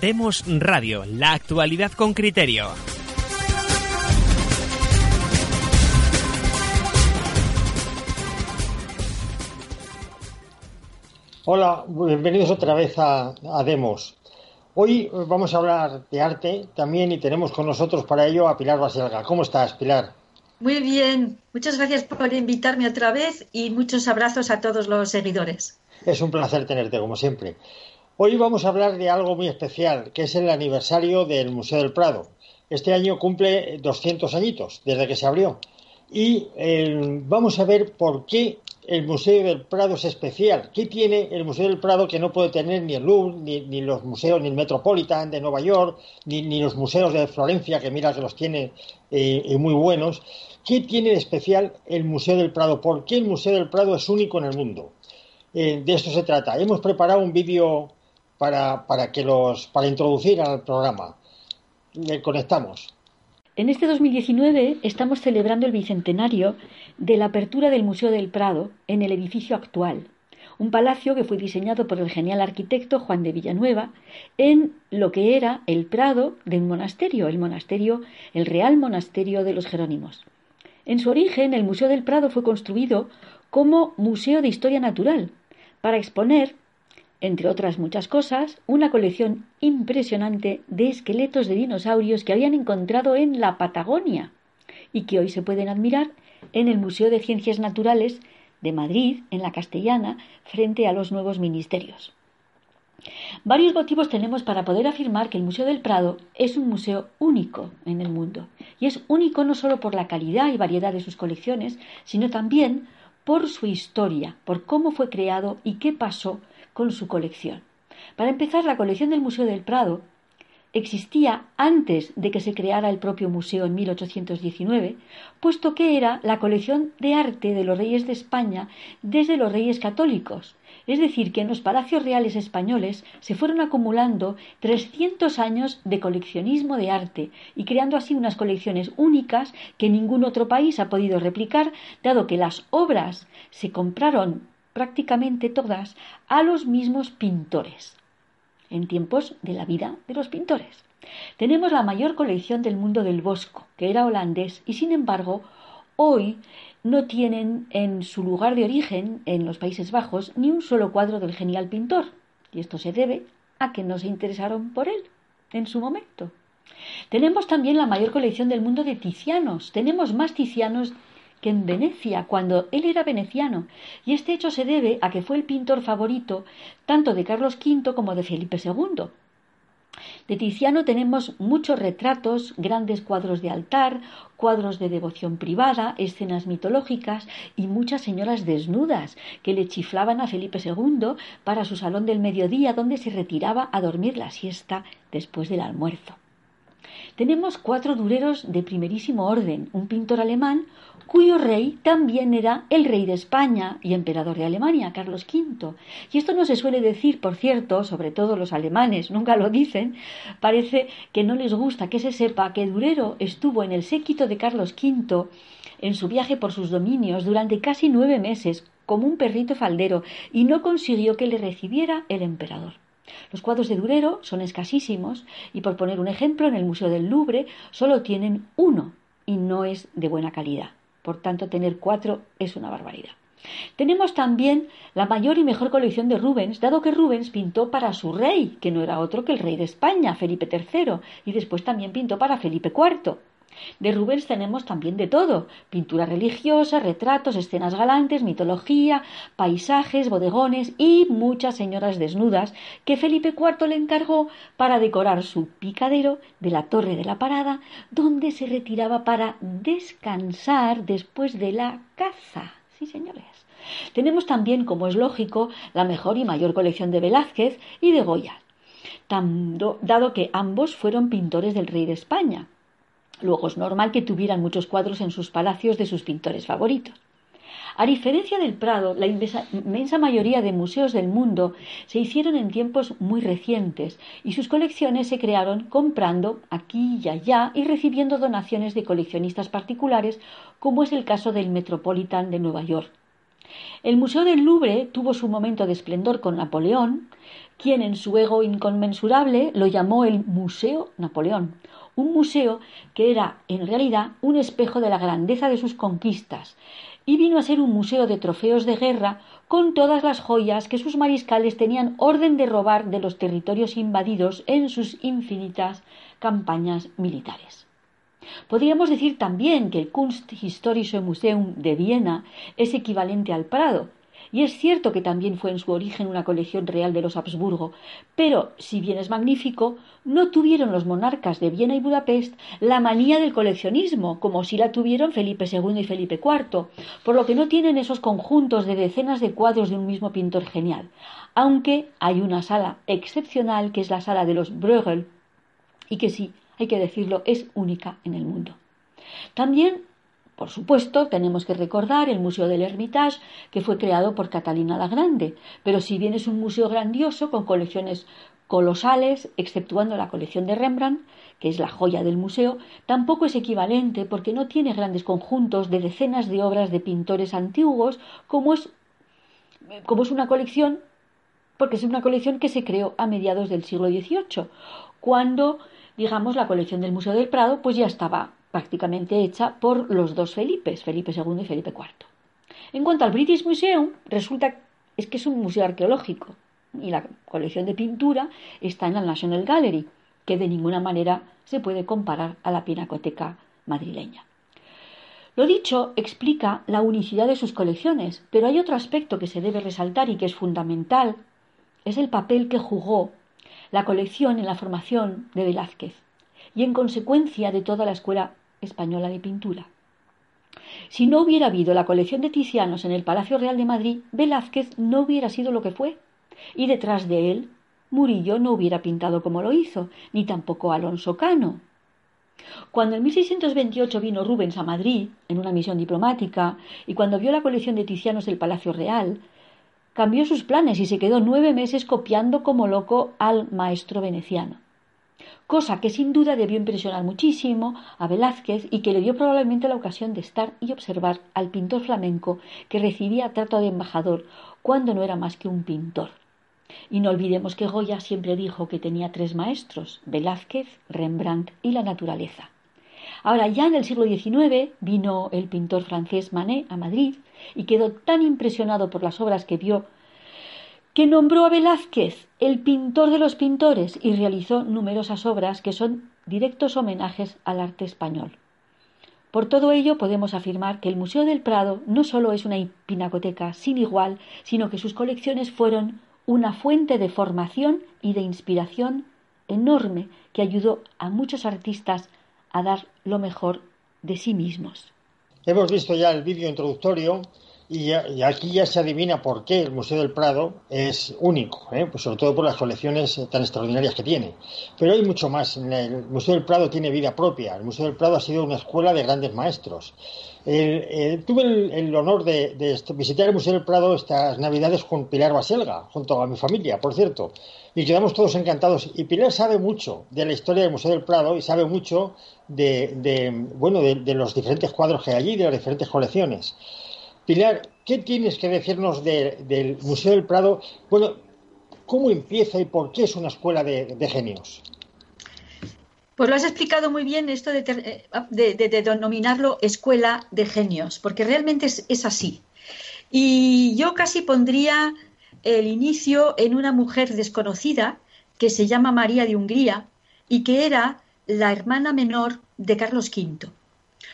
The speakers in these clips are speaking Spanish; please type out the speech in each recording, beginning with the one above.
Demos Radio, la actualidad con criterio. Hola, bienvenidos otra vez a, a, Demos. Hoy vamos a hablar de arte también y tenemos con nosotros para ello a Pilar Baselga. ¿Cómo estás, Pilar? Muy bien, muchas gracias por invitarme otra vez y muchos abrazos a todos los seguidores. Es un placer tenerte, como siempre. Hoy vamos a hablar de algo muy especial, que es el aniversario del Museo del Prado. Este año cumple 200 añitos desde que se abrió. Y eh, vamos a ver por qué el Museo del Prado es especial. ¿Qué tiene el Museo del Prado que no puede tener ni el Louvre, ni, los museos, ni el Metropolitan de Nueva York, ni, los museos de Florencia, que mira que los tiene eh, muy buenos? ¿Qué tiene de especial el Museo del Prado? ¿Por qué el Museo del Prado es único en el mundo? Eh, de esto se trata. Hemos preparado un vídeo para, que los, para introducir al programa. Le conectamos. En este 2019 estamos celebrando el bicentenario de la apertura del Museo del Prado en el edificio actual, un palacio que fue diseñado por el genial arquitecto Juan de Villanueva en lo que era el Prado de un monasterio, el monasterio, el Real Monasterio de los Jerónimos. En su origen, el Museo del Prado fue construido como Museo de Historia Natural, para exponer, entre otras muchas cosas, una colección impresionante de esqueletos de dinosaurios que habían encontrado en la Patagonia y que hoy se pueden admirar en el Museo de Ciencias Naturales de Madrid, en la Castellana, frente a los nuevos ministerios. Varios motivos tenemos para poder afirmar que el Museo del Prado es un museo único en el mundo. Y es único no solo por la calidad y variedad de sus colecciones, sino también por su historia, por cómo fue creado y qué pasó con su colección. Para empezar, la colección del Museo del Prado existía antes de que se creara el propio museo en 1819, puesto que era la colección de arte de los reyes de España desde los reyes católicos, es decir, que en los palacios reales españoles se fueron acumulando 300 años de coleccionismo de arte y creando así unas colecciones únicas que ningún otro país ha podido replicar, dado que las obras se compraron prácticamente todas a los mismos pintores en tiempos de la vida de los pintores. Tenemos la mayor colección del mundo del Bosco, que era holandés, y sin embargo, hoy no tienen en su lugar de origen, en los Países Bajos, ni un solo cuadro del genial pintor. Y esto se debe a que no se interesaron por él en su momento. Tenemos también la mayor colección del mundo de Ticianos. Tenemos más Ticianos que en Venecia, cuando él era veneciano, y este hecho se debe a que fue el pintor favorito tanto de Carlos V como de Felipe II. De Tiziano tenemos muchos retratos, grandes cuadros de altar, cuadros de devoción privada, escenas mitológicas y muchas señoras desnudas que le chiflaban a Felipe II para su salón del mediodía donde se retiraba a dormir la siesta después del almuerzo. Tenemos cuatro dureros de primerísimo orden, un pintor alemán, cuyo rey también era el rey de España y emperador de Alemania, Carlos V. Y esto no se suele decir, por cierto, sobre todo los alemanes nunca lo dicen, parece que no les gusta que se sepa que Durero estuvo en el séquito de Carlos V en su viaje por sus dominios durante casi nueve meses, como un perrito faldero, y no consiguió que le recibiera el emperador. Los cuadros de Durero son escasísimos y por poner un ejemplo, en el Museo del Louvre solo tienen uno y no es de buena calidad. Por tanto, tener cuatro es una barbaridad. Tenemos también la mayor y mejor colección de Rubens, dado que Rubens pintó para su rey, que no era otro que el rey de España, Felipe III, y después también pintó para Felipe IV. De Rubens tenemos también de todo, pintura religiosa, retratos, escenas galantes, mitología, paisajes, bodegones y muchas señoras desnudas que Felipe IV le encargó para decorar su picadero de la Torre de la Parada, donde se retiraba para descansar después de la caza. Sí, señores. Tenemos también, como es lógico, la mejor y mayor colección de Velázquez y de Goya, dado que ambos fueron pintores del rey de España. Luego es normal que tuvieran muchos cuadros en sus palacios de sus pintores favoritos. A diferencia del Prado, la inmensa mayoría de museos del mundo se hicieron en tiempos muy recientes y sus colecciones se crearon comprando aquí y allá y recibiendo donaciones de coleccionistas particulares, como es el caso del Metropolitan de Nueva York. El Museo del Louvre tuvo su momento de esplendor con Napoleón, quien en su ego inconmensurable lo llamó el Museo Napoleón, un museo que era en realidad un espejo de la grandeza de sus conquistas, y vino a ser un museo de trofeos de guerra con todas las joyas que sus mariscales tenían orden de robar de los territorios invadidos en sus infinitas campañas militares. Podríamos decir también que el Kunsthistorische Museum de Viena es equivalente al Prado, y es cierto que también fue en su origen una colección real de los Habsburgo, pero, si bien es magnífico, no tuvieron los monarcas de Viena y Budapest la manía del coleccionismo, como si la tuvieron Felipe II y Felipe IV, por lo que no tienen esos conjuntos de decenas de cuadros de un mismo pintor genial, aunque hay una sala excepcional que es la sala de los Bruegel, y que sí, hay que decirlo, es única en el mundo. También por supuesto, tenemos que recordar el Museo del Hermitage, que fue creado por Catalina la Grande, pero si bien es un museo grandioso con colecciones colosales, exceptuando la colección de Rembrandt, que es la joya del museo, tampoco es equivalente porque no tiene grandes conjuntos de decenas de obras de pintores antiguos, como es, como es una colección, porque es una colección que se creó a mediados del siglo XVIII, cuando, digamos, la colección del Museo del Prado pues ya estaba prácticamente hecha por los dos Felipes, Felipe II y Felipe IV. En cuanto al British Museum, resulta es que es un museo arqueológico y la colección de pintura está en la National Gallery, que de ninguna manera se puede comparar a la pinacoteca madrileña. Lo dicho explica la unicidad de sus colecciones, pero hay otro aspecto que se debe resaltar y que es fundamental, es el papel que jugó la colección en la formación de Velázquez y en consecuencia de toda la escuela española de pintura. Si no hubiera habido la colección de Ticianos en el Palacio Real de Madrid, Velázquez no hubiera sido lo que fue, y detrás de él Murillo no hubiera pintado como lo hizo, ni tampoco Alonso Cano. Cuando en 1628 vino Rubens a Madrid en una misión diplomática y cuando vio la colección de Ticianos del Palacio Real, cambió sus planes y se quedó nueve meses copiando como loco al maestro veneciano cosa que sin duda debió impresionar muchísimo a Velázquez y que le dio probablemente la ocasión de estar y observar al pintor flamenco que recibía trato de embajador cuando no era más que un pintor. Y no olvidemos que Goya siempre dijo que tenía tres maestros, Velázquez, Rembrandt y la naturaleza. Ahora, ya en el siglo XIX vino el pintor francés Manet a Madrid y quedó tan impresionado por las obras que vio que nombró a Velázquez el pintor de los pintores y realizó numerosas obras que son directos homenajes al arte español. Por todo ello podemos afirmar que el Museo del Prado no solo es una pinacoteca sin igual, sino que sus colecciones fueron una fuente de formación y de inspiración enorme que ayudó a muchos artistas a dar lo mejor de sí mismos. Hemos visto ya el vídeo introductorio y, aquí ya se adivina por qué el Museo del Prado es único, ¿eh? pues sobre todo por las colecciones tan extraordinarias que tiene. Pero hay mucho más. El Museo del Prado tiene vida propia. El Museo del Prado ha sido una escuela de grandes maestros. tuve el, honor de, visitar el Museo del Prado estas Navidades con Pilar Baselga, junto a mi familia, por cierto, y quedamos todos encantados. Y Pilar sabe mucho de la historia del Museo del Prado y sabe mucho de, bueno, de los diferentes cuadros que hay allí, de las diferentes colecciones. Pilar, ¿qué tienes que decirnos del Museo del Prado? Bueno, ¿cómo empieza y por qué es una escuela de, genios? Pues lo has explicado muy bien esto de, denominarlo escuela de genios, porque realmente es, así. Y yo casi pondría el inicio en una mujer desconocida que se llama María de Hungría y que era la hermana menor de Carlos V.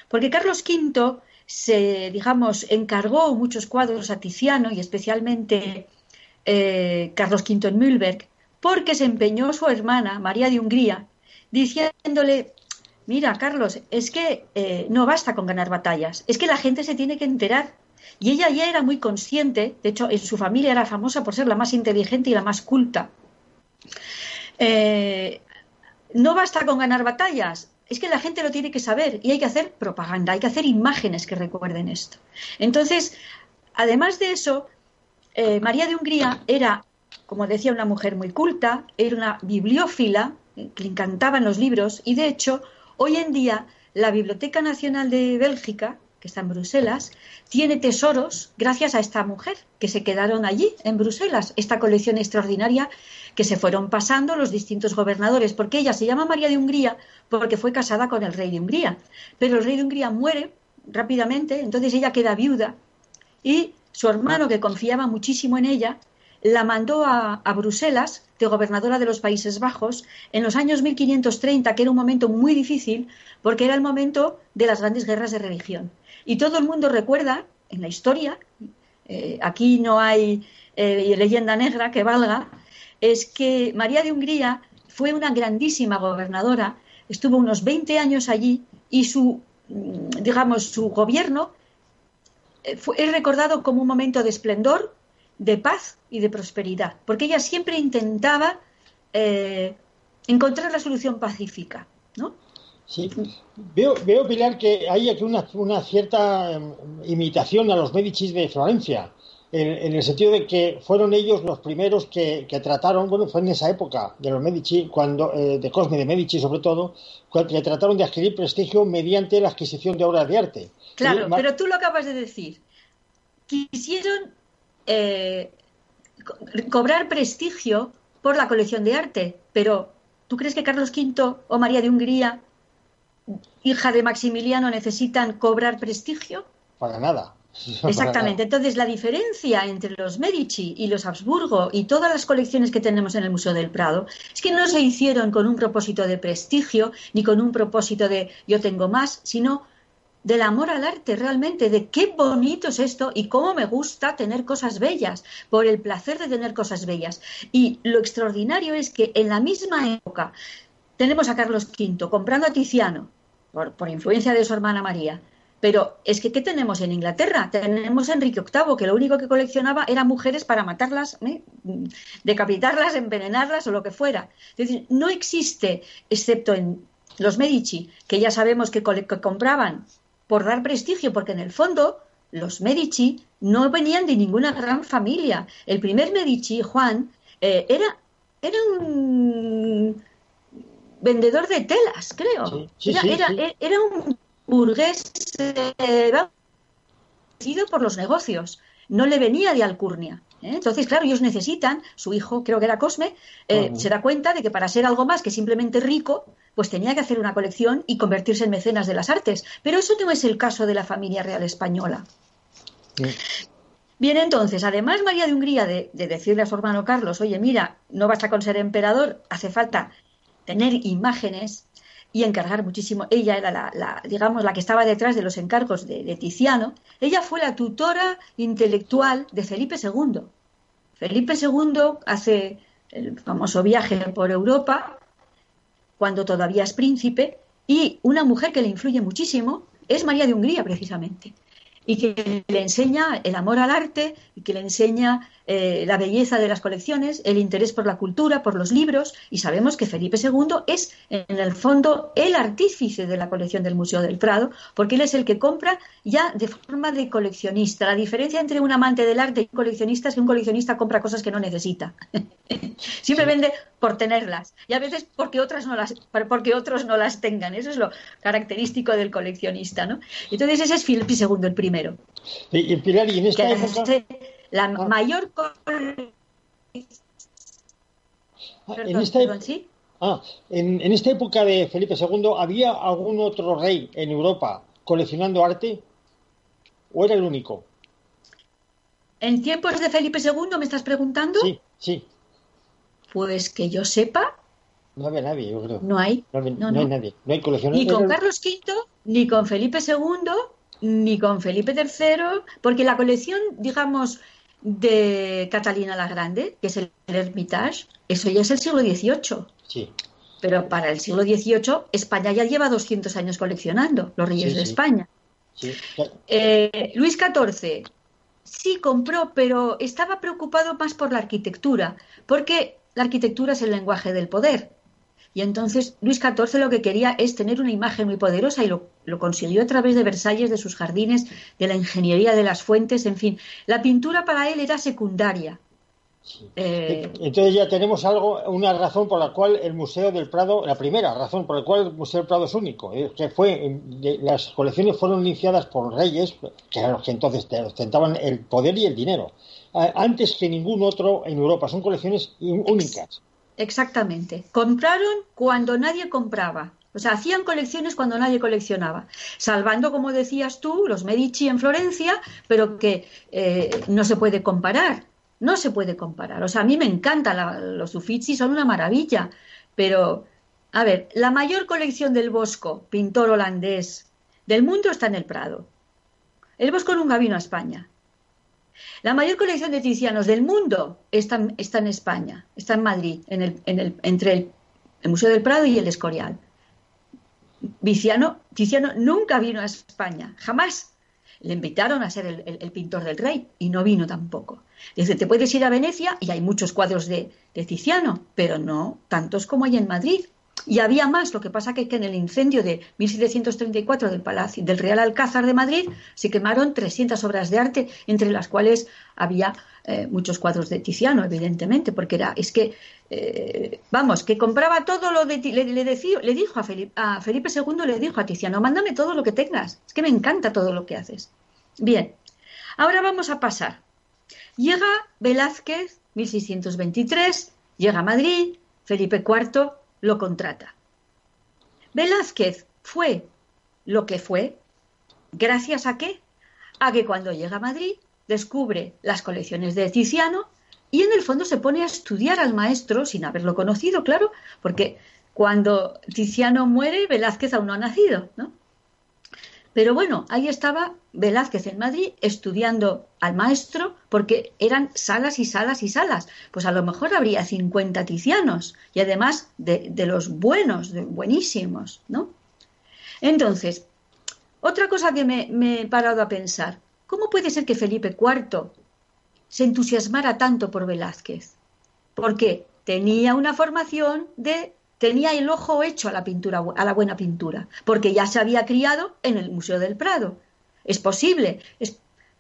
Porque Carlos V se, digamos, encargó muchos cuadros a Tiziano y especialmente eh, Carlos V en Mühlberg, porque se empeñó su hermana, María de Hungría, diciéndole, mira, Carlos, es que eh, no basta con ganar batallas, es que la gente se tiene que enterar Y ella ya era muy consciente, de hecho en su familia era famosa por ser la más inteligente y la más culta. Eh, no basta con ganar batallas, es que la gente lo tiene que saber y hay que hacer propaganda, hay que hacer imágenes que recuerden esto. Entonces, además de eso, eh, María de Hungría era, como decía, una mujer muy culta, era una bibliófila, eh, le encantaban los libros y de hecho, hoy en día, la Biblioteca Nacional de Bélgica, que está en Bruselas, tiene tesoros gracias a esta mujer que se quedaron allí, en Bruselas, esta colección extraordinaria que se fueron pasando los distintos gobernadores, porque ella se llama María de Hungría porque fue casada con el rey de Hungría, pero el rey de Hungría muere rápidamente, entonces ella queda viuda y su hermano, que confiaba muchísimo en ella, la mandó a, Bruselas, de gobernadora de los Países Bajos, en los años 1530, que era un momento muy difícil, porque era el momento de las grandes guerras de religión. Y todo el mundo recuerda en la historia, eh, aquí no hay eh, leyenda negra que valga, es que María de Hungría fue una grandísima gobernadora, estuvo unos 20 años allí y su, mm, digamos, su gobierno eh, es recordado como un momento de esplendor, de paz y de prosperidad, porque ella siempre intentaba encontrar la solución pacífica, ¿no? Sí, veo, veo Pilar, que hay aquí una, una cierta em, imitación a los Medicis de Florencia, en, en, el sentido de que fueron ellos los primeros que, que, trataron, bueno, fue en esa época de los Medici, cuando, eh, de Cosme de Medici sobre todo, que trataron de adquirir prestigio mediante la adquisición de obras de arte. Claro, y, pero tú lo acabas de decir. Quisieron eh, cobrar prestigio por la colección de arte, pero ¿tú crees que Carlos V o María de Hungría hija de Maximiliano necesitan cobrar prestigio? Para nada. Exactamente. Entonces, la diferencia entre los Medici y los Habsburgo y todas las colecciones que tenemos en el Museo del Prado es que no se hicieron con un propósito de prestigio ni con un propósito de yo tengo más, sino del amor al arte realmente, de qué bonito es esto y cómo me gusta tener cosas bellas, por el placer de tener cosas bellas. Y lo extraordinario es que en la misma época tenemos a Carlos V comprando a Tiziano, por, por, influencia de su hermana María. Pero es que, ¿qué tenemos en Inglaterra? Tenemos a Enrique VIII, que lo único que coleccionaba eran mujeres para matarlas, ¿eh? decapitarlas, envenenarlas o lo que fuera. No existe, excepto en los Medici, que ya sabemos que, que compraban por dar prestigio, porque en el fondo los Medici no venían de ninguna gran familia. El primer Medici, Juan, eh, era, era un vendedor de telas, creo. Sí, sí, era, sí, era, un burgués eh, por los negocios, no le venía de alcurnia. ¿eh? Entonces, claro, ellos necesitan, su hijo, creo que era Cosme, eh, uh -huh. se da cuenta de que para ser algo más que simplemente rico, pues tenía que hacer una colección y convertirse en mecenas de las artes. Pero eso no es el caso de la familia real española. Bien, entonces, además María de Hungría de, de, decirle a su hermano Carlos, oye, mira, no basta con ser emperador, hace falta tener imágenes y encargar muchísimo. Ella era la, la digamos, la que estaba detrás de los encargos de, de, Tiziano. Ella fue la tutora intelectual de Felipe II. Felipe II hace el famoso viaje por Europa, cuando todavía es príncipe, y una mujer que le influye muchísimo es María de Hungría, precisamente y que le enseña el amor al arte y que le enseña eh, la belleza de las colecciones, el interés por la cultura, por los libros, y sabemos que Felipe II es, en el fondo, el artífice de la colección del Museo del Prado, porque él es el que compra ya de forma de coleccionista. La diferencia entre un amante del arte y un coleccionista es que un coleccionista compra cosas que no necesita. Siempre sí. vende por tenerlas, y a veces porque otras no las, porque otros no las tengan. Eso es lo característico del coleccionista, ¿no? Entonces ese es Felipe II el primero. Y, y Pilar, y en esta que época... la ah. mayor ah, en, esta perdón, ¿sí? ah, en, en, esta época de Felipe II había algún otro rey en Europa coleccionando arte o era el único en tiempos de Felipe II me estás preguntando sí sí. Pues que yo sepa no había nadie yo creo. no hay. No, no, no hay nadie no hay ni con Carlos V ni con Felipe II ni con Felipe III, porque la colección, digamos, de Catalina la Grande, que es el Hermitage, eso ya es el siglo XVIII. Sí. Pero para el siglo XVIII, España ya lleva 200 años coleccionando, los reyes sí, de sí. España. Eh, Luis XIV sí compró, pero estaba preocupado más por la arquitectura, porque la arquitectura es el lenguaje del poder. Y entonces Luis XIV lo que quería es tener una imagen muy poderosa y lo, lo, consiguió a través de Versalles, de sus jardines, de la ingeniería de las fuentes, en fin. La pintura para él era secundaria. Eh, Entonces ya tenemos algo, una razón por la cual el Museo del Prado, la primera razón por la cual el Museo del Prado es único, eh, que fue las colecciones fueron iniciadas por reyes, que eran los que entonces ostentaban el poder y el dinero, antes que ningún otro en Europa. Son colecciones únicas. Exactamente. Compraron cuando nadie compraba. O sea, hacían colecciones cuando nadie coleccionaba, salvando, como decías tú, los Medici en Florencia, pero que eh, no se puede comparar no se puede comparar. O sea, a mí me encantan los Uffizi, son una maravilla. Pero, a ver, la mayor colección del Bosco, pintor holandés, del mundo está en el Prado. El Bosco nunca vino a España. La mayor colección de Tizianos del mundo está, está en España, está en Madrid, entre el, el, Museo del Prado y el Escorial. Tiziano nunca vino a España, jamás. Le invitaron a ser el, pintor del rey y no vino tampoco. Dice, te puedes ir a Venecia y hay muchos cuadros de, de Tiziano, pero no tantos como hay en Madrid. Y había más, lo que pasa que, que en el incendio de 1734 del Palacio del Real Alcázar de Madrid se quemaron 300 obras de arte, entre las cuales había eh, muchos cuadros de Tiziano, evidentemente, porque era, es que, eh, vamos, que compraba todo lo de, le, le, le dijo a Felipe, a Felipe II, le dijo a Tiziano, mándame todo lo que tengas, es que me encanta todo lo que haces. Bien, ahora vamos a pasar. Llega Velázquez, 1623, llega a Madrid, Felipe IV lo contrata. Velázquez fue lo que fue, gracias a qué? A que cuando llega a Madrid descubre las colecciones de Tiziano y en el fondo se pone a estudiar al maestro sin haberlo conocido, claro, porque cuando Tiziano muere, Velázquez aún no ha nacido, ¿no? Pero bueno, ahí estaba Velázquez en Madrid estudiando al maestro porque eran salas y salas y salas. Pues a lo mejor habría 50 tizianos y además de, los buenos, buenísimos, ¿no? Entonces, otra cosa que me he parado a pensar, ¿Cómo puede ser que Felipe IV se entusiasmara tanto por Velázquez? Porque tenía una formación de tenía el ojo hecho a la pintura a la buena pintura, porque ya se había criado en el Museo del Prado. Es posible,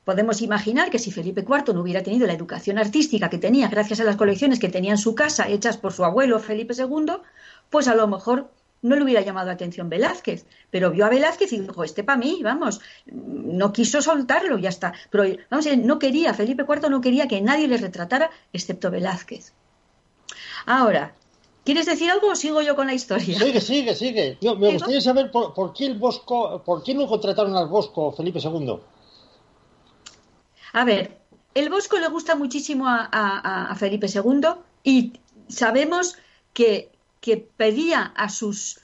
podemos imaginar que si Felipe IV no hubiera tenido la educación artística que tenía gracias a las colecciones que tenía en su casa hechas por su abuelo Felipe II, pues a lo mejor no le hubiera llamado la atención Velázquez, pero vio a Velázquez y dijo, este para mí, vamos, no quiso soltarlo, ya está. Pero vamos, no quería, Felipe IV no quería que nadie le retratara excepto Velázquez. Ahora, ¿quieres decir algo o sigo yo con la historia? Sigue, sigue, sigue. me gustaría saber por, qué el Bosco, por qué no contrataron al Bosco Felipe II. A ver, el Bosco le gusta muchísimo a, a Felipe II y sabemos que que pedía a sus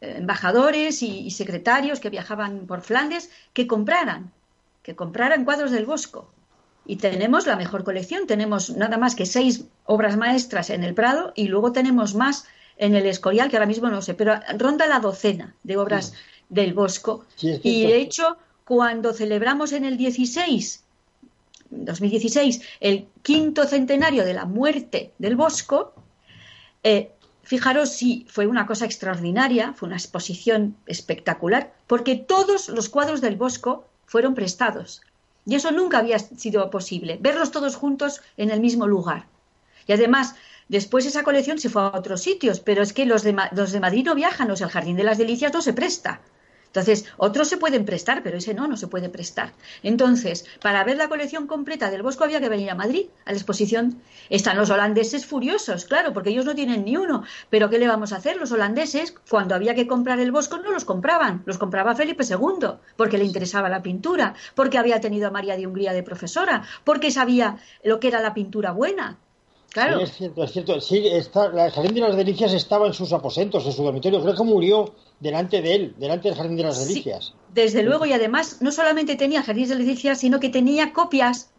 eh, embajadores y, secretarios que viajaban por Flandes que compraran, que compraran cuadros del Bosco. Y tenemos la mejor colección, tenemos nada más que seis obras maestras en el Prado y luego tenemos más en el Escorial, que ahora mismo no sé, pero ronda la docena de obras del Bosco. y de hecho, cuando celebramos en el 16, 2016, el quinto centenario de la muerte del Bosco, eh, Fijaros si fue una cosa extraordinaria, fue una exposición espectacular, porque todos los cuadros del Bosco fueron prestados. Y eso nunca había sido posible, verlos todos juntos en el mismo lugar. Y además, después esa colección se fue a otros sitios, pero es que los de, los de Madrid no viajan, o sea, el Jardín de las Delicias no se presta. Entonces, otros se pueden prestar, pero ese no, no se puede prestar. Entonces, para ver la colección completa del Bosco había que venir a Madrid, a la exposición. Están los holandeses furiosos, claro, porque ellos no tienen ni uno. Pero ¿qué le vamos a hacer? Los holandeses, cuando había que comprar el Bosco, no los compraban. Los compraba Felipe II, porque le interesaba la pintura, porque había tenido a María de Hungría de profesora, porque sabía lo que era la pintura buena. Claro. Sí, es cierto, es cierto. Sí, está, la Jardín de las Delicias estaba en sus aposentos, en su dormitorio. Creo que murió delante de él, delante del Jardín de las Delicias. desde luego, y además no solamente tenía Jardín de las Delicias, sino que tenía copias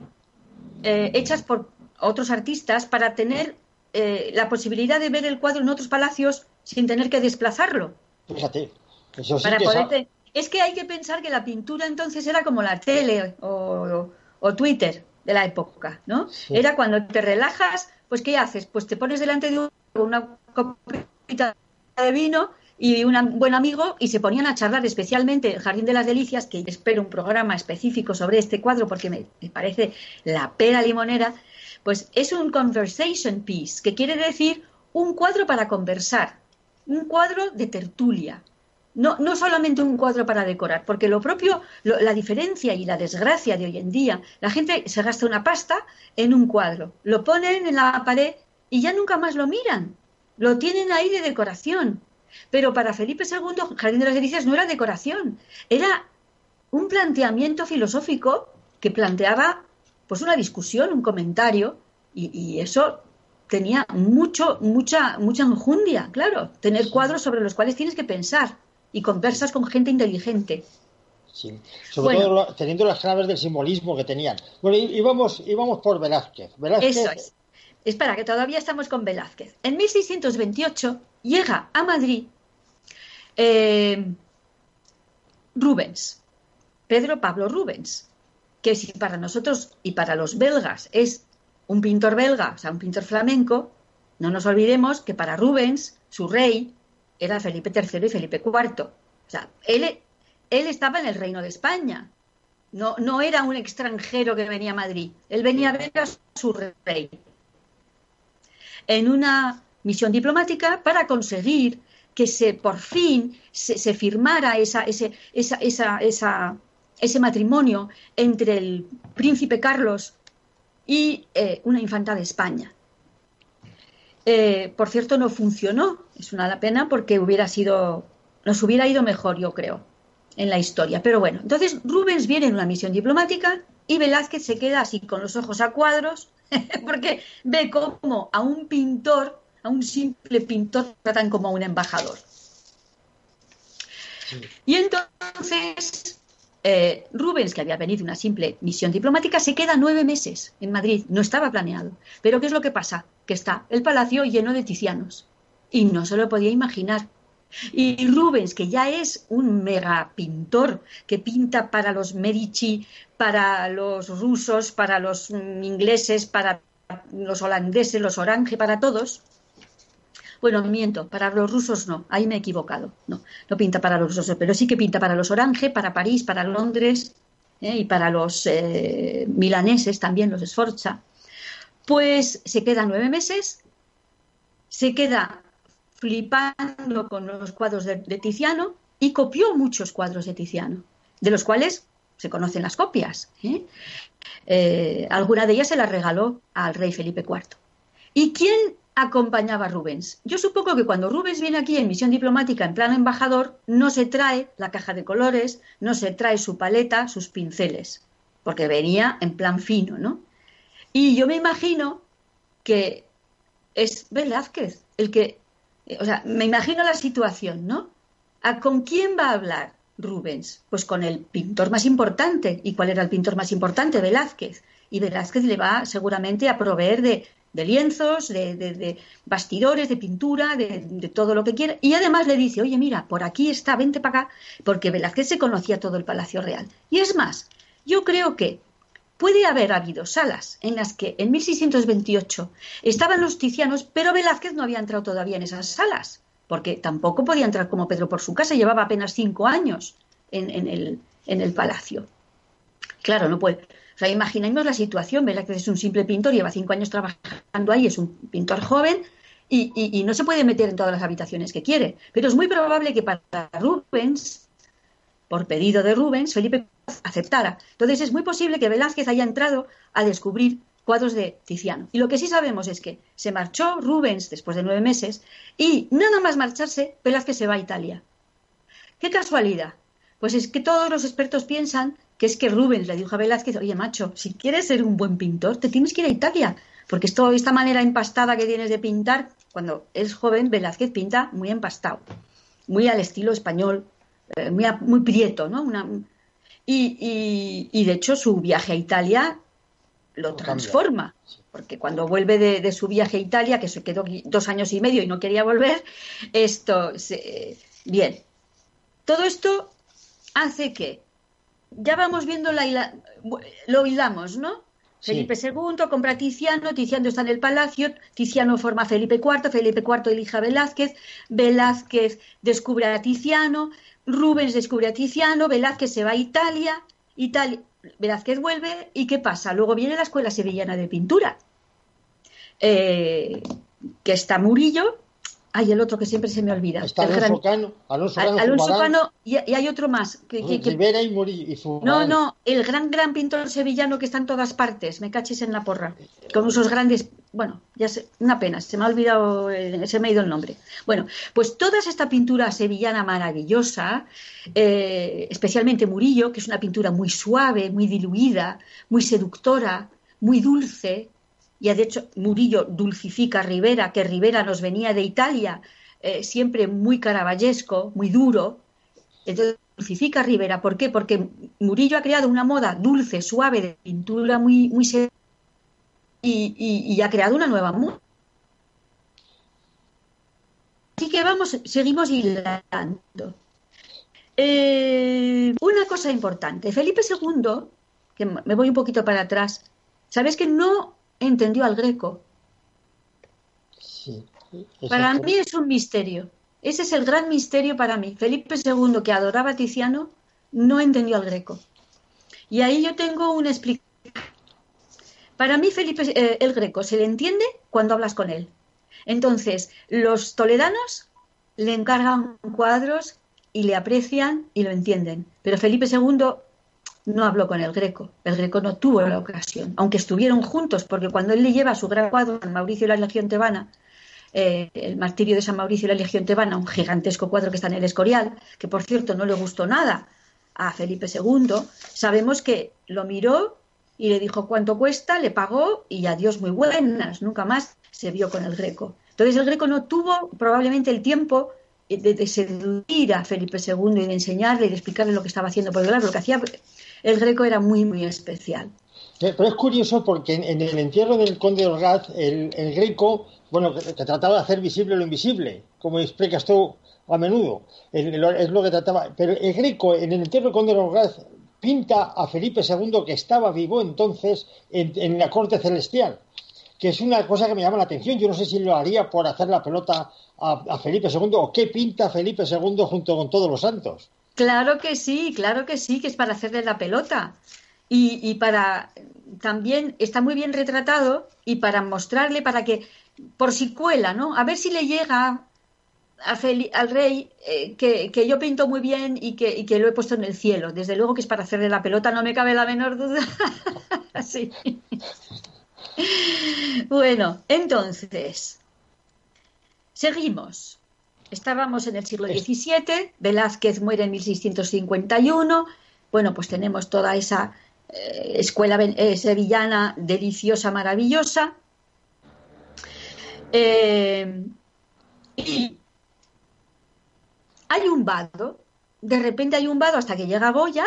eh, hechas por otros artistas para tener eh, la posibilidad de ver el cuadro en otros palacios sin tener que desplazarlo. Fíjate. Eso sí para que Es que hay que pensar que la pintura entonces era como la tele o, Twitter de la época, ¿no? Era cuando te relajas, pues ¿qué haces? Pues te pones delante de una copita de vino y un buen amigo y se ponían a charlar, especialmente el Jardín de las Delicias, que espero un programa específico sobre este cuadro porque me, me parece la pera limonera, pues es un conversation piece, que quiere decir un cuadro para conversar, un cuadro de tertulia. No, no solamente un cuadro para decorar, porque lo propio, la diferencia y la desgracia de hoy en día, la gente se gasta una pasta en un cuadro, lo ponen en la pared y ya nunca más lo miran. Lo tienen ahí de decoración. Pero para Felipe II, Jardín de las Delicias no era decoración, era un planteamiento filosófico que planteaba pues una discusión, un comentario, y, y eso tenía mucho, mucha, mucha enjundia, claro, tener cuadros sobre los cuales tienes que pensar y conversas con gente inteligente. Sí, sobre todo teniendo las claves del simbolismo que tenían. Bueno, íbamos, íbamos por Velázquez. Velázquez. Eso es. Espera, que todavía estamos con Velázquez. En 1628 llega a Madrid eh, Rubens, Pedro Pablo Rubens, que si para nosotros y para los belgas es un pintor belga, o sea, un pintor flamenco, no nos olvidemos que para Rubens, su rey, era Felipe III y Felipe IV. O sea, él, él estaba en el reino de España. No, no era un extranjero que venía a Madrid. Él venía a ver a su rey. En una misión diplomática para conseguir que se por fin se, firmara esa, ese, esa, esa, ese matrimonio entre el príncipe Carlos y eh, una infanta de España. Eh, por cierto, no funcionó. Es una pena porque hubiera sido, nos hubiera ido mejor, yo creo, en la historia. Pero bueno, entonces Rubens viene en una misión diplomática y Velázquez se queda así con los ojos a cuadros porque ve como a un pintor, a un simple pintor, tratan como a un embajador. Y entonces eh, Rubens, que había venido una simple misión diplomática, se queda nueve meses en Madrid. No estaba planeado. Pero ¿qué es lo que pasa? Que está el palacio lleno de ticianos. Y no se lo podía imaginar. Y Rubens, que ya es un mega pintor, que pinta para los Medici, para los rusos, para los ingleses, para los holandeses, los Orange, para todos, bueno, miento, para los rusos no, ahí me he equivocado. No, no pinta para los rusos, pero sí que pinta para los Orange, para París, para Londres ¿eh? y para los eh, milaneses también, los Sforza. Pues se queda nueve meses, se queda flipando con los cuadros de, Tiziano y copió muchos cuadros de Tiziano, de los cuales se conocen las copias. ¿eh? alguna de ellas se las regaló al rey Felipe IV. ¿Y quién acompañaba a Rubens. Yo supongo que cuando Rubens viene aquí en misión diplomática en plano embajador, no se trae la caja de colores, no se trae su paleta, sus pinceles, porque venía en plan fino, ¿no? Y yo me imagino que es Velázquez el que, o sea, me imagino la situación, ¿no? ¿A con quién va a hablar Rubens? Pues con el pintor más importante. ¿Y cuál era el pintor más importante? Velázquez. Y Velázquez le va seguramente a proveer de de lienzos, de, bastidores, de pintura, de, todo lo que quiera. Y además le dice, oye, mira, por aquí está, vente para acá, porque Velázquez se conocía todo el Palacio Real. Y es más, yo creo que puede haber habido salas en las que en 1628 estaban los ticianos, pero Velázquez no había entrado todavía en esas salas, porque tampoco podía entrar como Pedro por su casa, llevaba apenas cinco años en, el, en el palacio. Claro, no puede, o sea, imaginemos la situación, Velázquez es un simple pintor, lleva cinco años trabajando ahí, es un pintor joven y, no se puede meter en todas las habitaciones que quiere. Pero es muy probable que para Rubens, por pedido de Rubens, Felipe aceptara. Entonces es muy posible que Velázquez haya entrado a descubrir cuadros de Tiziano. Y lo que sí sabemos es que se marchó Rubens después de nueve meses y nada más marcharse, Velázquez se va a Italia. ¡Qué casualidad! Pues es que todos los expertos piensan que es que Rubens le dijo a Velázquez, oye macho, si quieres ser un buen pintor, te tienes que ir a Italia, porque esto, esta manera empastada que tienes de pintar, cuando es joven, Velázquez pinta muy empastado, muy al estilo español, eh, muy, muy prieto, ¿no? y, de hecho su viaje a Italia lo transforma, porque cuando vuelve de, su viaje a Italia, que se quedó dos años y medio y no quería volver, esto, bien, todo esto hace que, ya vamos viendo, la, lo hilamos, ¿no? Felipe II compra a Tiziano, Tiziano está en el palacio, Tiziano forma a Felipe IV, Felipe IV elige a Velázquez, Velázquez descubre a Tiziano, Rubens descubre a Tiziano, Velázquez se va a Italia, Italia Velázquez vuelve y ¿qué pasa? Luego viene la Escuela Sevillana de Pintura, eh, que está Murillo, hay el otro que siempre se me olvida. Está Alonso Cano. Alonso Cano, y, hay otro más. Que, Rivera y Murillo. no, no, el gran, gran pintor sevillano que está en todas partes. Me caches en la porra. Con esos grandes. Bueno, ya sé, una pena, se me ha olvidado, se me ha ido el nombre. Bueno, pues toda esta pintura sevillana maravillosa, eh, especialmente Murillo, que es una pintura muy suave, muy diluida, muy seductora, muy dulce, y de hecho Murillo dulcifica a Rivera, que Rivera nos venía de Italia, eh, siempre muy caravallesco, muy duro. Entonces dulcifica a Rivera. ¿Por qué? Porque Murillo ha creado una moda dulce, suave, de pintura muy, muy y, y, ha creado una nueva moda. Así que vamos, seguimos hilando. Eh, una cosa importante, Felipe II, que me voy un poquito para atrás, ¿sabes que no entendió al greco. para mí es un misterio. Ese es el gran misterio para mí. Felipe II, que adoraba a Tiziano, no entendió al greco. Y ahí yo tengo una explicación. Para mí, Felipe eh, el greco se le entiende cuando hablas con él. Entonces, los toledanos le encargan cuadros y le aprecian y lo entienden. Pero Felipe II no habló con el Greco. El Greco no tuvo la ocasión, aunque estuvieron juntos, porque cuando él le lleva su gran cuadro San Mauricio y la Legión Tebana, eh, el martirio de San Mauricio y la Legión Tebana, un gigantesco cuadro que está en el Escorial, que por cierto no le gustó nada a Felipe II, sabemos que lo miró y le dijo cuánto cuesta, le pagó y adiós muy buenas, nunca más se vio con el Greco. Entonces el Greco no tuvo probablemente el tiempo de, de seducir a Felipe II y de enseñarle y de explicarle lo que estaba haciendo, porque claro, lo que hacía el Greco era muy, muy especial. Pero es curioso porque en, el entierro del conde de Orgaz, el, Greco, bueno, que, trataba de hacer visible lo invisible, como explicas tú a menudo, es lo que trataba. Pero el Greco, en el entierro del conde de Orgaz, pinta a Felipe II, que estaba vivo entonces en, la corte celestial, que es una cosa que me llama la atención. Yo no sé si lo haría por hacer la pelota a, a Felipe II o qué pinta Felipe II junto con todos los santos. Claro que sí, claro que sí, que es para hacerle la pelota. Y, para también está muy bien retratado y para mostrarle, para que, por si cuela, ¿no? A ver si le llega al rey eh, que, yo pinto muy bien y que, y que, lo he puesto en el cielo. Desde luego que es para hacerle la pelota, no me cabe la menor duda. sí. bueno, entonces, seguimos. Estábamos en el siglo XVII, Velázquez muere en 1651, bueno, pues tenemos toda esa eh, escuela eh, sevillana deliciosa, maravillosa. Eh, y hay un vado, de repente hay un vado hasta que llega Goya,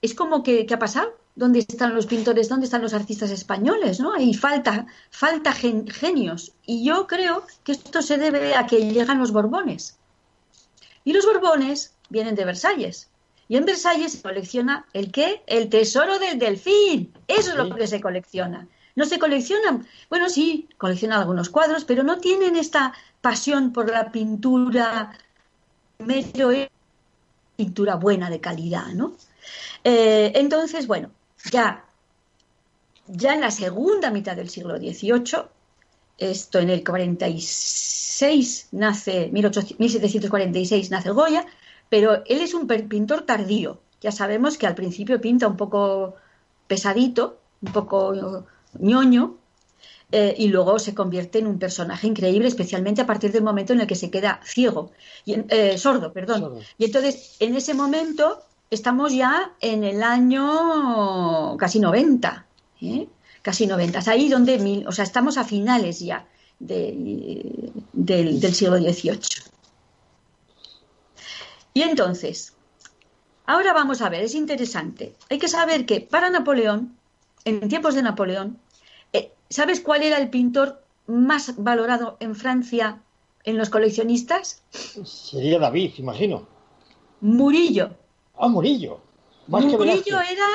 es como que, ¿qué ha pasado? ¿Dónde están los pintores? ¿Dónde están los artistas españoles? ¿no? Hay falta, falta genios. Y yo creo que esto se debe a que llegan los Borbones. Y los Borbones vienen de Versalles. Y en Versalles se colecciona el qué? El tesoro del delfín. Eso es lo que se colecciona. No se coleccionan, bueno, sí, coleccionan algunos cuadros, pero no tienen esta pasión por la pintura, medio pintura buena de calidad, ¿no? Eh, entonces, bueno, ya, ya en la segunda mitad del siglo XVIII, esto en el 46 nace, 1746 nace Goya, pero él es un pintor tardío. Ya sabemos que al principio pinta un poco pesadito, un poco ñoño, eh, y luego se convierte en un personaje increíble, especialmente a partir del momento en el que se queda ciego, y, eh, sordo, perdón. Y entonces, en ese momento, estamos ya en el año casi 90, ¿eh? casi 90, es ahí donde, o sea, estamos a finales ya del, siglo XVIII. Y entonces, ahora vamos a ver, es interesante. Hay que saber que para Napoleón, en tiempos de Napoleón, eh, ¿sabes cuál era el pintor más valorado en Francia en los coleccionistas? Sería David, imagino. Murillo. Ah, Murillo. Murillo era...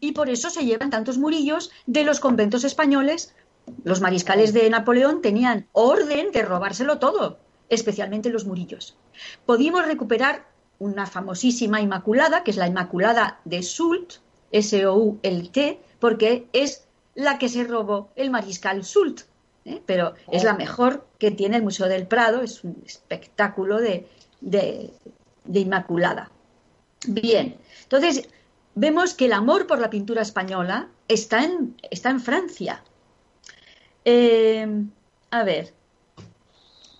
Y por eso se llevan tantos murillos de los conventos españoles. Los mariscales de Napoleón tenían orden de robárselo todo, especialmente los murillos. Pudimos recuperar una famosísima Inmaculada, que es la Inmaculada de Soult, S-O-U-L-T, porque es la que se robó el mariscal Soult. ¿Eh? Pero es la mejor que tiene el Museo del Prado, es un espectáculo de, de, Inmaculada. Bien, entonces vemos que el amor por la pintura española está en, está en Francia. Eh, a ver,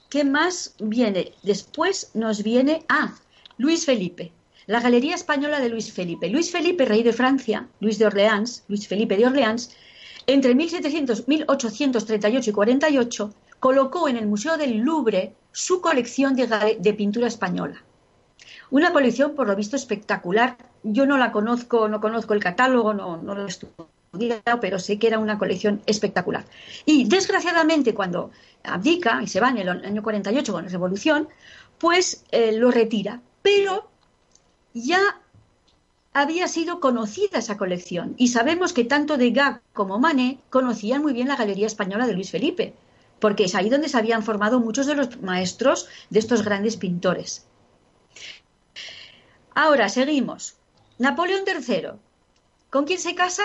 ¿qué más viene? Después nos viene, ah, Luis Felipe, la Galería Española de Luis Felipe. Luis Felipe, rey de Francia, Luis de Orleans, Luis Felipe de Orleans, entre 1700, 1838 y 48, colocó en el Museo del Louvre su colección de, pintura española. Una colección, por lo visto, espectacular. Yo no la conozco, no conozco el catálogo, no, lo he estudiado, pero sé que era una colección espectacular. Y desgraciadamente, cuando abdica y se va en el año 48 con la Revolución, pues eh, lo retira. Pero ya había sido conocida esa colección y sabemos que tanto Degas como Manet conocían muy bien la Galería Española de Luis Felipe porque es ahí donde se habían formado muchos de los maestros de estos grandes pintores. Ahora, seguimos. Napoleón III. ¿Con quién se casa?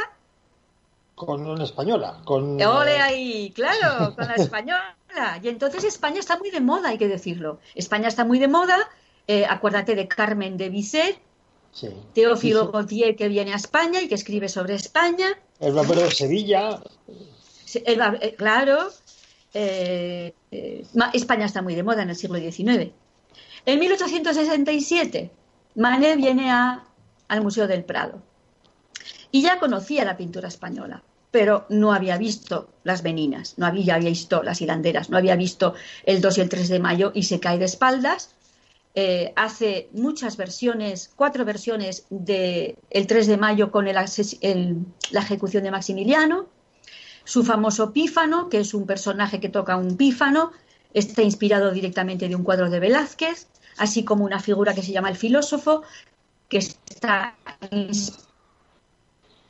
Con una española. Con... ¡Ole ahí! Claro, con la española. Y entonces España está muy de moda, hay que decirlo. España está muy de moda. Eh, acuérdate de Carmen de Bizet, Teófilo Gautier que viene a España y que escribe sobre España. El barbero de Sevilla. Eh, claro, eh, eh, España está muy de moda en el siglo XIX. En 1867, Manet viene al Museo del Prado y ya conocía la pintura española, pero no había visto las meninas, no había, visto las hilanderas, no había visto el 2 y el 3 de mayo y se cae de espaldas. Eh, hace muchas versiones, cuatro versiones de el 3 de mayo con la ejecución de Maximiliano, su famoso pífano, que es un personaje que toca un pífano, está inspirado directamente de un cuadro de Velázquez, así como una figura que se llama el filósofo, que está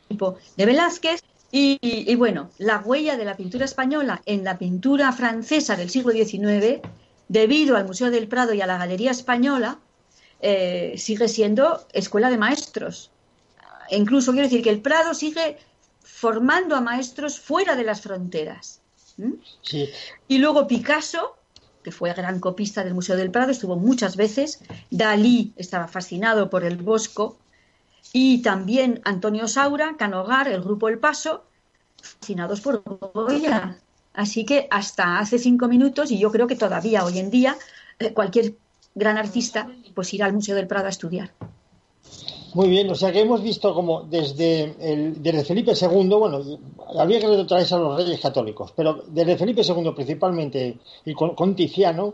de Velázquez. Y, bueno, la huella de la pintura española en la pintura francesa del siglo XIX, debido al Museo del Prado y a la Galería Española, eh, sigue siendo escuela de maestros. E incluso quiero decir que el Prado sigue formando a maestros fuera de las fronteras. Y luego Picasso, que fue gran copista del Museo del Prado, estuvo muchas veces. Dalí estaba fascinado por el Bosco. Y también Antonio Saura, Canogar, el grupo El Paso, fascinados por Goya. Así que hasta hace cinco minutos, y yo creo que todavía hoy en día, eh, cualquier gran artista pues irá al Museo del Prado a estudiar. Muy bien, o sea que hemos visto como desde, el, desde Felipe II, bueno, habría que retrotraerse a los reyes católicos, pero desde Felipe II principalmente y con, Tiziano,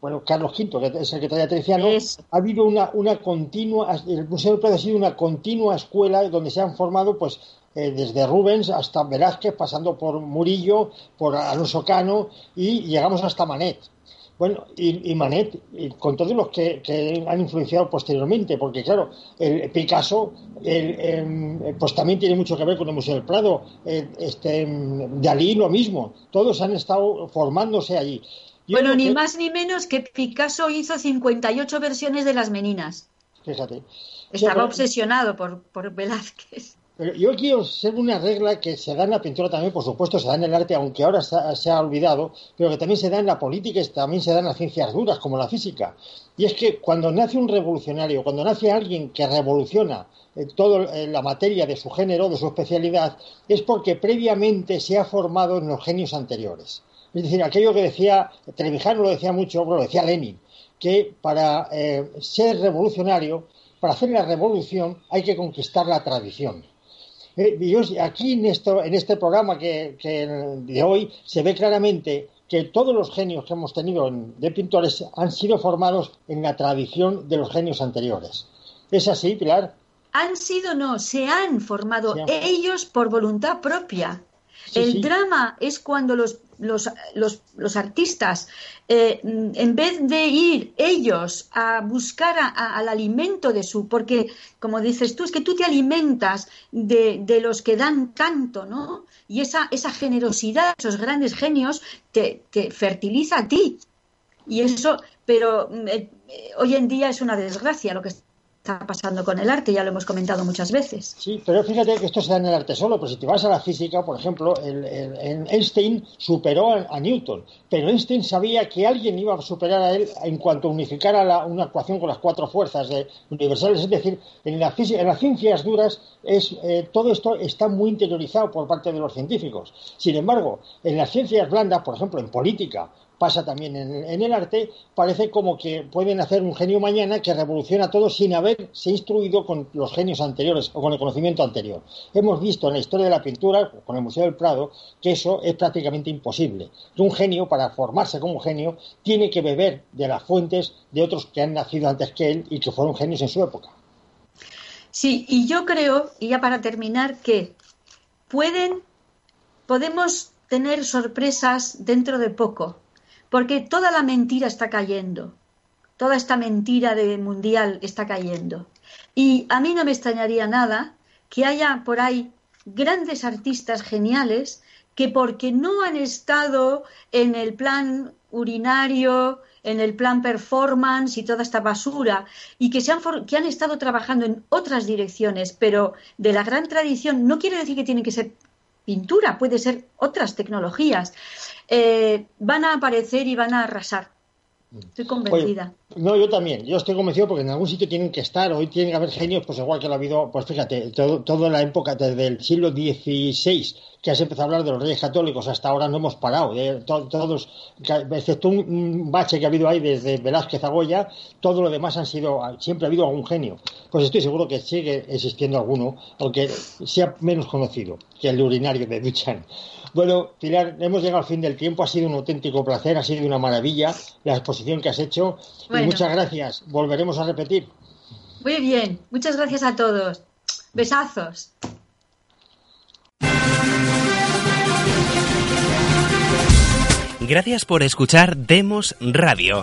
bueno, Carlos V, que es el que trae a Tiziano, ha habido una, una continua, el Museo del Prado ha sido una continua escuela donde se han formado, pues, eh, desde Rubens hasta Velázquez, pasando por Murillo, por Alonso Cano y llegamos hasta Manet. Bueno, y, Manet, con todos los que, han influenciado posteriormente, porque claro, el Picasso, pues también tiene mucho que ver con el Museo del Prado, este, Dalí lo mismo, todos han estado formándose allí. bueno, ni más ni menos que Picasso hizo 58 versiones de las meninas. Fíjate. Estaba obsesionado por, por Velázquez. Pero yo quiero ser una regla que se da en la pintura también, por supuesto, se da en el arte, aunque ahora se ha, olvidado, pero que también se da en la política y también se da en las ciencias duras, como la física. Y es que cuando nace un revolucionario, cuando nace alguien que revoluciona eh, toda eh, la materia de su género, de su especialidad, es porque previamente se ha formado en los genios anteriores. Es decir, aquello que decía, Trevijano lo decía mucho, lo decía Lenin, que para eh, ser revolucionario, para hacer la revolución, hay que conquistar la tradición. Eh, aquí en, esto, en este programa que, de hoy se ve claramente que todos los genios que hemos tenido de pintores han sido formados en la tradición de los genios anteriores. ¿Es así, Pilar? Han sido, no, se han formado ellos por voluntad propia. El drama es cuando los, los, los, los artistas, eh, en vez de ir ellos a buscar al alimento de su, porque como dices tú, es que tú te alimentas de, de los que dan tanto, ¿no? Y esa, esa generosidad, esos grandes genios, te, te fertiliza a ti. Y eso, pero eh, hoy en día es una desgracia lo que está pasando con el arte, ya lo hemos comentado muchas veces. Sí, pero fíjate que esto se da en el arte solo, pero si te vas a la física, por ejemplo, Einstein superó a, Newton, pero Einstein sabía que alguien iba a superar a él en cuanto unificara una ecuación con las cuatro fuerzas universales, es decir, en la física, en las ciencias duras es, eh, todo esto está muy interiorizado por parte de los científicos. Sin embargo, en las ciencias blandas, por ejemplo, en política pasa también en, el arte, parece como que pueden hacer un genio mañana que revoluciona todo sin haberse instruido con los genios anteriores o con el conocimiento anterior. Hemos visto en la historia de la pintura, con el Museo del Prado, que eso es prácticamente imposible. Un genio, para formarse como genio, tiene que beber de las fuentes de otros que han nacido antes que él y que fueron genios en su época. Sí, y yo creo, y ya para terminar, que pueden, podemos tener sorpresas dentro de poco porque toda la mentira está cayendo, toda esta mentira de mundial está cayendo. Y a mí no me extrañaría nada que haya por ahí grandes artistas geniales que porque no han estado en el plan urinario, en el plan performance y toda esta basura, y que, se han, que han estado trabajando en otras direcciones, pero de la gran tradición, no quiere decir que tienen que ser pintura, puede ser otras tecnologías. Eh, van a aparecer y van a arrasar. Estoy convencida. no, yo también. Yo estoy convencido porque en algún sitio tienen que estar. Hoy tienen que haber genios, pues igual que lo ha habido, pues fíjate, todo, toda la época desde el siglo XVI, que has empezado a hablar de los reyes católicos, hasta ahora no hemos parado. ¿eh? todos, excepto un, bache que ha habido ahí desde Velázquez a Goya, todo lo demás han sido, siempre ha habido algún genio. Pues estoy seguro que sigue existiendo alguno, aunque sea menos conocido que el urinario de Duchamp. Bueno, Pilar, hemos llegado al fin del tiempo. Ha sido un auténtico placer, ha sido una maravilla la exposición que has hecho. Y muchas gracias. Volveremos a repetir. Muy bien, muchas gracias a todos. Besazos. Gracias por escuchar Demos Radio.